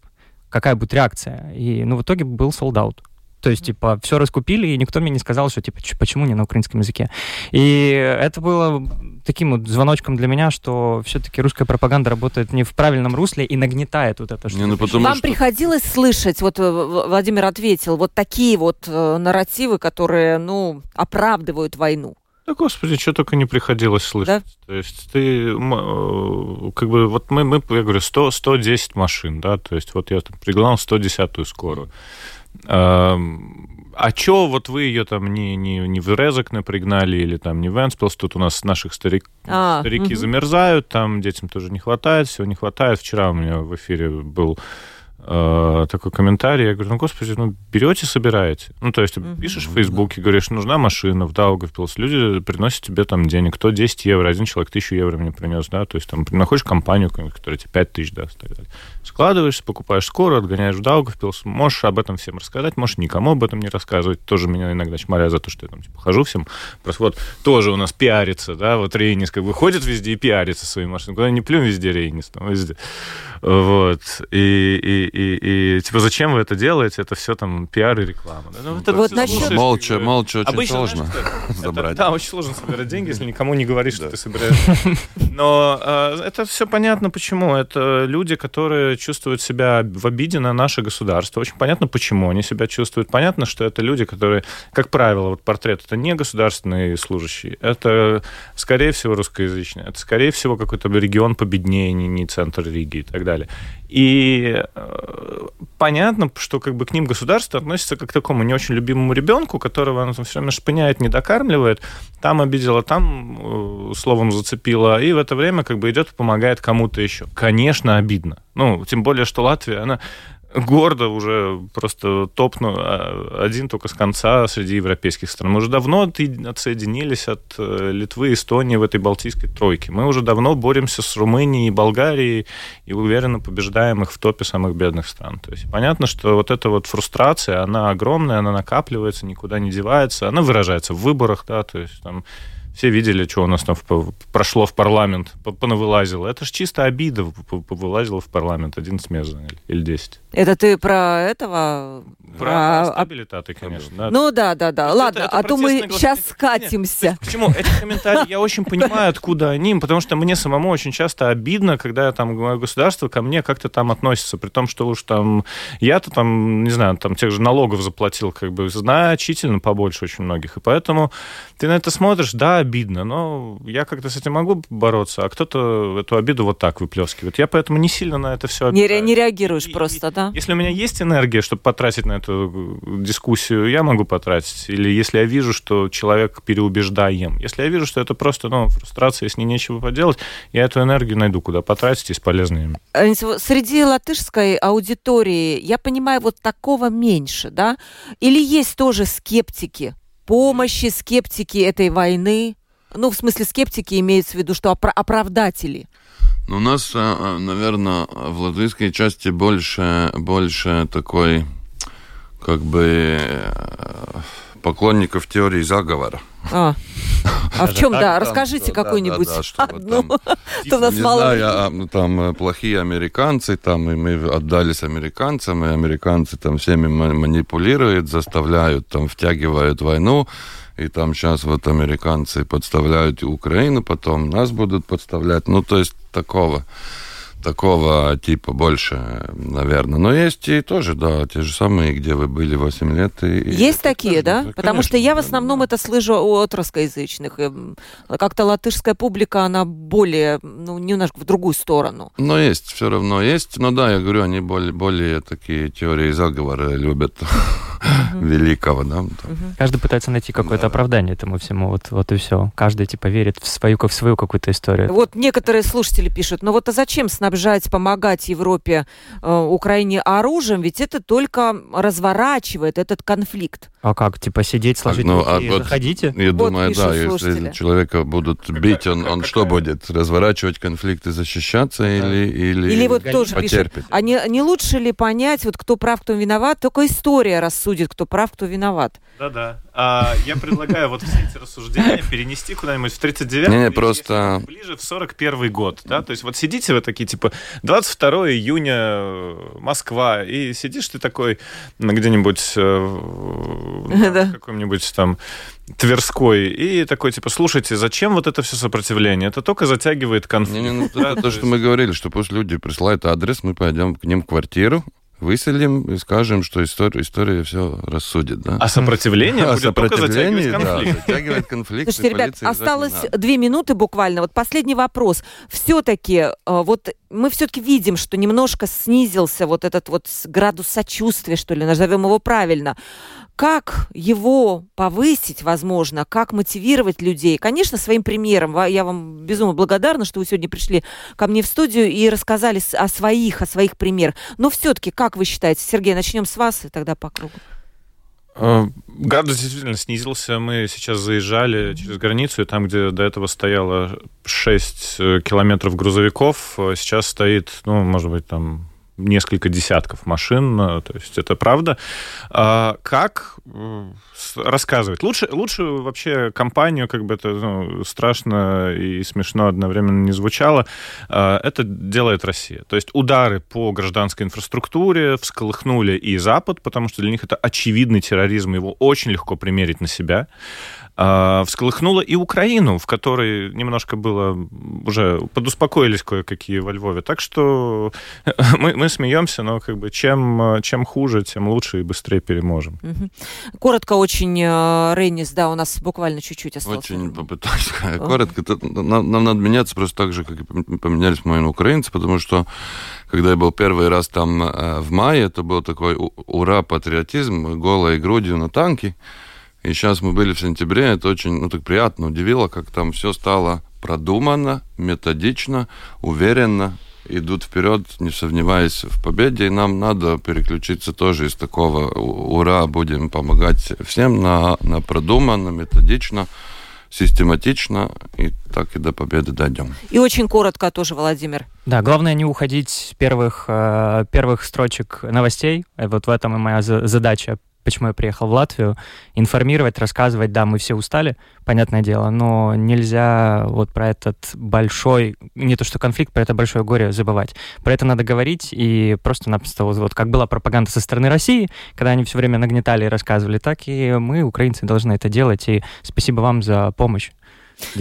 какая будет реакция. И, ну, в итоге был солдат. То есть, типа, все раскупили, и никто мне не сказал, что, типа, почему не на украинском языке. И это было таким вот звоночком для меня, что все-таки русская пропаганда работает не в правильном русле и нагнетает вот это, что... Не, ну, потому Вам что... приходилось слышать, вот э, Владимир ответил, вот такие вот э, нарративы, которые, ну, оправдывают войну? Да, господи, что только не приходилось слышать. Да? То есть ты, э, как бы, вот мы, мы я говорю, 100, 110 машин, да, то есть вот я там пригнал 110-ю скорую. А, а чё, вот вы ее там не, не, не в Резок напрягнали или там не в Энспилс, тут у нас наших старик, а, старики угу. замерзают, там детям тоже не хватает, всего не хватает. Вчера у меня в эфире был э, такой комментарий, я говорю, ну, господи, ну, берете, собираете. Ну, то есть ты пишешь в Фейсбуке, говоришь, нужна машина в Даугавпилс, люди приносят тебе там денег, кто 10 евро, один человек 1000 евро мне принес, да, то есть там находишь компанию, которая тебе 5 тысяч даст, так далее. Складываешься, покупаешь скоро, отгоняешь в Даугавпилс, можешь об этом всем рассказать, можешь никому об этом не рассказывать, тоже меня иногда чморят за то, что я там, типа, хожу всем, просто вот тоже у нас пиарится, да, вот Рейнис как бы ходит везде и пиарится своей машиной, куда не плюнь везде Рейнис, там везде, вот, и, и, и, и типа зачем вы это делаете? Это все там пиар и реклама. Да? Ну, это вот насчет... Молча, молча очень Обычно, сложно знаешь, забрать. да, очень сложно собирать деньги, если никому не говоришь, что ты собираешь. Но э, это все понятно почему. Это люди, которые чувствуют себя в обиде на наше государство. Очень понятно, почему они себя чувствуют. Понятно, что это люди, которые, как правило, вот портрет это не государственные служащие, это скорее всего русскоязычные, это скорее всего какой-то регион победнее, не, не центр Риги и так далее. И э, понятно, что как бы к ним государство относится как к такому не очень любимому ребенку, которого оно там все время шпыняет, не докармливает, там обидела, там э, словом зацепила, и в это время как бы идет и помогает кому-то еще. Конечно, обидно. Ну, тем более, что Латвия, она гордо уже просто топну а, один только с конца среди европейских стран. Мы уже давно отсоединились от э, Литвы и Эстонии в этой Балтийской тройке. Мы уже давно боремся с Румынией и Болгарией и уверенно побеждаем их в топе самых бедных стран. То есть понятно, что вот эта вот фрустрация, она огромная, она накапливается, никуда не девается, она выражается в выборах, да, то есть там все видели, что у нас там прошло в парламент, понавылазило. Это же чисто обида повылазило в парламент. 11 мест заняли, или 10. Это ты про этого? Про стабилитаты, конечно. Да. Ну да, да, да. Ладно, это, это а то мы сейчас скатимся. Нет, почему? Эти комментарии я очень понимаю, откуда они, потому что мне самому очень часто обидно, когда там государство ко мне как-то там относится, при том, что уж там я-то там, не знаю, там тех же налогов заплатил как бы значительно побольше очень многих. И поэтому ты на это смотришь, да, обидно, но я как-то с этим могу бороться, а кто-то эту обиду вот так выплескивает. Я поэтому не сильно на это все не, не реагируешь и, просто, и, да? Если у меня есть энергия, чтобы потратить на эту дискуссию, я могу потратить. Или если я вижу, что человек переубеждаем. Если я вижу, что это просто ну, фрустрация, с ней нечего поделать, я эту энергию найду, куда потратить и с полезными. Среди латышской аудитории, я понимаю, вот такого меньше, да? Или есть тоже скептики? помощи скептики этой войны? Ну, в смысле, скептики имеется в виду, что опра- оправдатели. Ну, у нас, э, э, наверное, в латвийской части больше, больше такой, как бы, э, поклонников теории заговора. А, а в чем, да? Расскажите какую-нибудь одну. Что у нас мало... Знаю, а, там плохие американцы, там и мы отдались американцам, и американцы там всеми манипулируют, заставляют, там втягивают войну. И там сейчас вот американцы подставляют Украину, потом нас будут подставлять. Ну, то есть такого такого типа больше, наверное. Но есть и тоже, да, те же самые, где вы были 8 лет. И, есть и такие, да? Конечно, Потому что я в основном да. это слышу от русскоязычных. Как-то латышская публика, она более, ну, немножко в другую сторону. Но есть, все равно есть. Но да, я говорю, они более, более такие теории заговора любят. великого, да. Каждый пытается найти какое-то оправдание этому всему, вот, вот и все. Каждый типа верит в свою, в свою какую-то историю. Вот некоторые слушатели пишут, ну вот а зачем снабжать, помогать Европе, э, Украине оружием, ведь это только разворачивает этот конфликт. А как, типа сидеть, сложить ну, руки а и вот, заходите? Я вот думаю, да, слушатели. если человека будут бить, он, он что будет? Разворачивать конфликт и защищаться да. или, или, или вот тоже потерпеть? Пишет, а не, не лучше ли понять, вот кто прав, кто виноват, только история рассудит судит, кто прав, кто виноват. Да-да. А, я предлагаю вот все эти рассуждения перенести куда-нибудь в 39 не, просто... ближе в 41 год. Да? То есть вот сидите вы такие, типа, 22 июня, э, Москва, и сидишь ты такой где-нибудь э, да. каком-нибудь там Тверской, и такой, типа, слушайте, зачем вот это все сопротивление? Это только затягивает конфликт. Не, не, ну, да, то, что мы говорили, что пусть люди присылают адрес, мы пойдем к ним в квартиру, выселим и скажем, что история, история все рассудит. Да? А сопротивление а будет сопротивление, только затягивать конфликт. Да, конфликт. Слушайте, ребят, осталось две минуты буквально. Вот последний вопрос. Все-таки, э, вот мы все-таки видим, что немножко снизился вот этот вот градус сочувствия, что ли, назовем его правильно. Как его повысить, возможно, как мотивировать людей? Конечно, своим примером. Я вам безумно благодарна, что вы сегодня пришли ко мне в студию и рассказали о своих, о своих примерах. Но все-таки, как вы считаете, Сергей, начнем с вас и тогда по кругу. Э, градус действительно снизился. Мы сейчас заезжали через границу, и там, где до этого стояло 6 э, километров грузовиков, э, сейчас стоит, ну, может быть, там несколько десятков машин, э, то есть это правда. А как э, рассказывать? Лучше, лучше вообще компанию, как бы это ну, страшно и смешно одновременно не звучало, а, это делает Россия. То есть удары по гражданской инфраструктуре всколыхнули и Запад, потому что для них это очевидный терроризм, его очень легко примерить на себя. А, всколыхнула и Украину, в которой немножко было уже подуспокоились кое-какие во Львове. Так что мы, мы смеемся, но как бы чем, чем хуже, тем лучше и быстрее переможем. Коротко очень, э, Рейнис, да, у нас буквально чуть-чуть осталось. Очень попытаюсь. Коротко. Нам, нам надо меняться просто так же, как и поменялись мы украинцы, потому что когда я был первый раз там э, в мае, это был такой ура-патриотизм, голой грудью на танке. И сейчас мы были в сентябре, это очень, ну, так приятно удивило, как там все стало продуманно, методично, уверенно, идут вперед, не сомневаясь в победе, и нам надо переключиться тоже из такого «ура, будем помогать всем» на, на продуманно, методично, систематично, и так и до победы дойдем. И очень коротко тоже, Владимир. Да, главное не уходить с первых, э, первых строчек новостей. Вот в этом и моя задача почему я приехал в Латвию, информировать, рассказывать, да, мы все устали, понятное дело, но нельзя вот про этот большой, не то что конфликт, про это большое горе забывать. Про это надо говорить и просто-напросто, вот, как была пропаганда со стороны России, когда они все время нагнетали и рассказывали, так и мы, украинцы, должны это делать, и спасибо вам за помощь.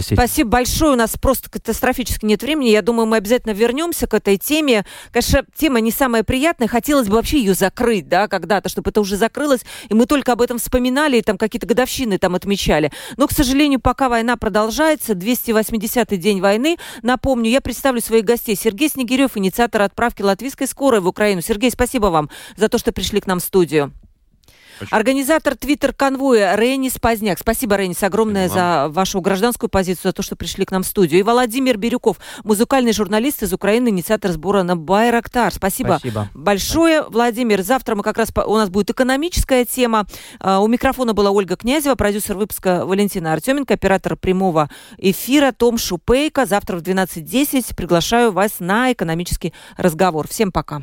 Спасибо большое. У нас просто катастрофически нет времени. Я думаю, мы обязательно вернемся к этой теме. Конечно, тема не самая приятная. Хотелось бы вообще ее закрыть, да, когда-то, чтобы это уже закрылось, и мы только об этом вспоминали, и там какие-то годовщины там отмечали. Но, к сожалению, пока война продолжается, 280-й день войны, напомню, я представлю своих гостей. Сергей Снегирев, инициатор отправки латвийской скорой в Украину. Сергей, спасибо вам за то, что пришли к нам в студию. Организатор твиттер-конвоя Ренис Поздняк. Спасибо, Ренис, огромное за вашу гражданскую позицию, за то, что пришли к нам в студию. И Владимир Бирюков, музыкальный журналист из Украины, инициатор сбора на Байрактар. Спасибо, Спасибо. большое, Владимир. Завтра мы как раз у нас будет экономическая тема. А, у микрофона была Ольга Князева, продюсер выпуска Валентина Артеменко, оператор прямого эфира Том Шупейко. Завтра в 12.10 приглашаю вас на экономический разговор. Всем пока.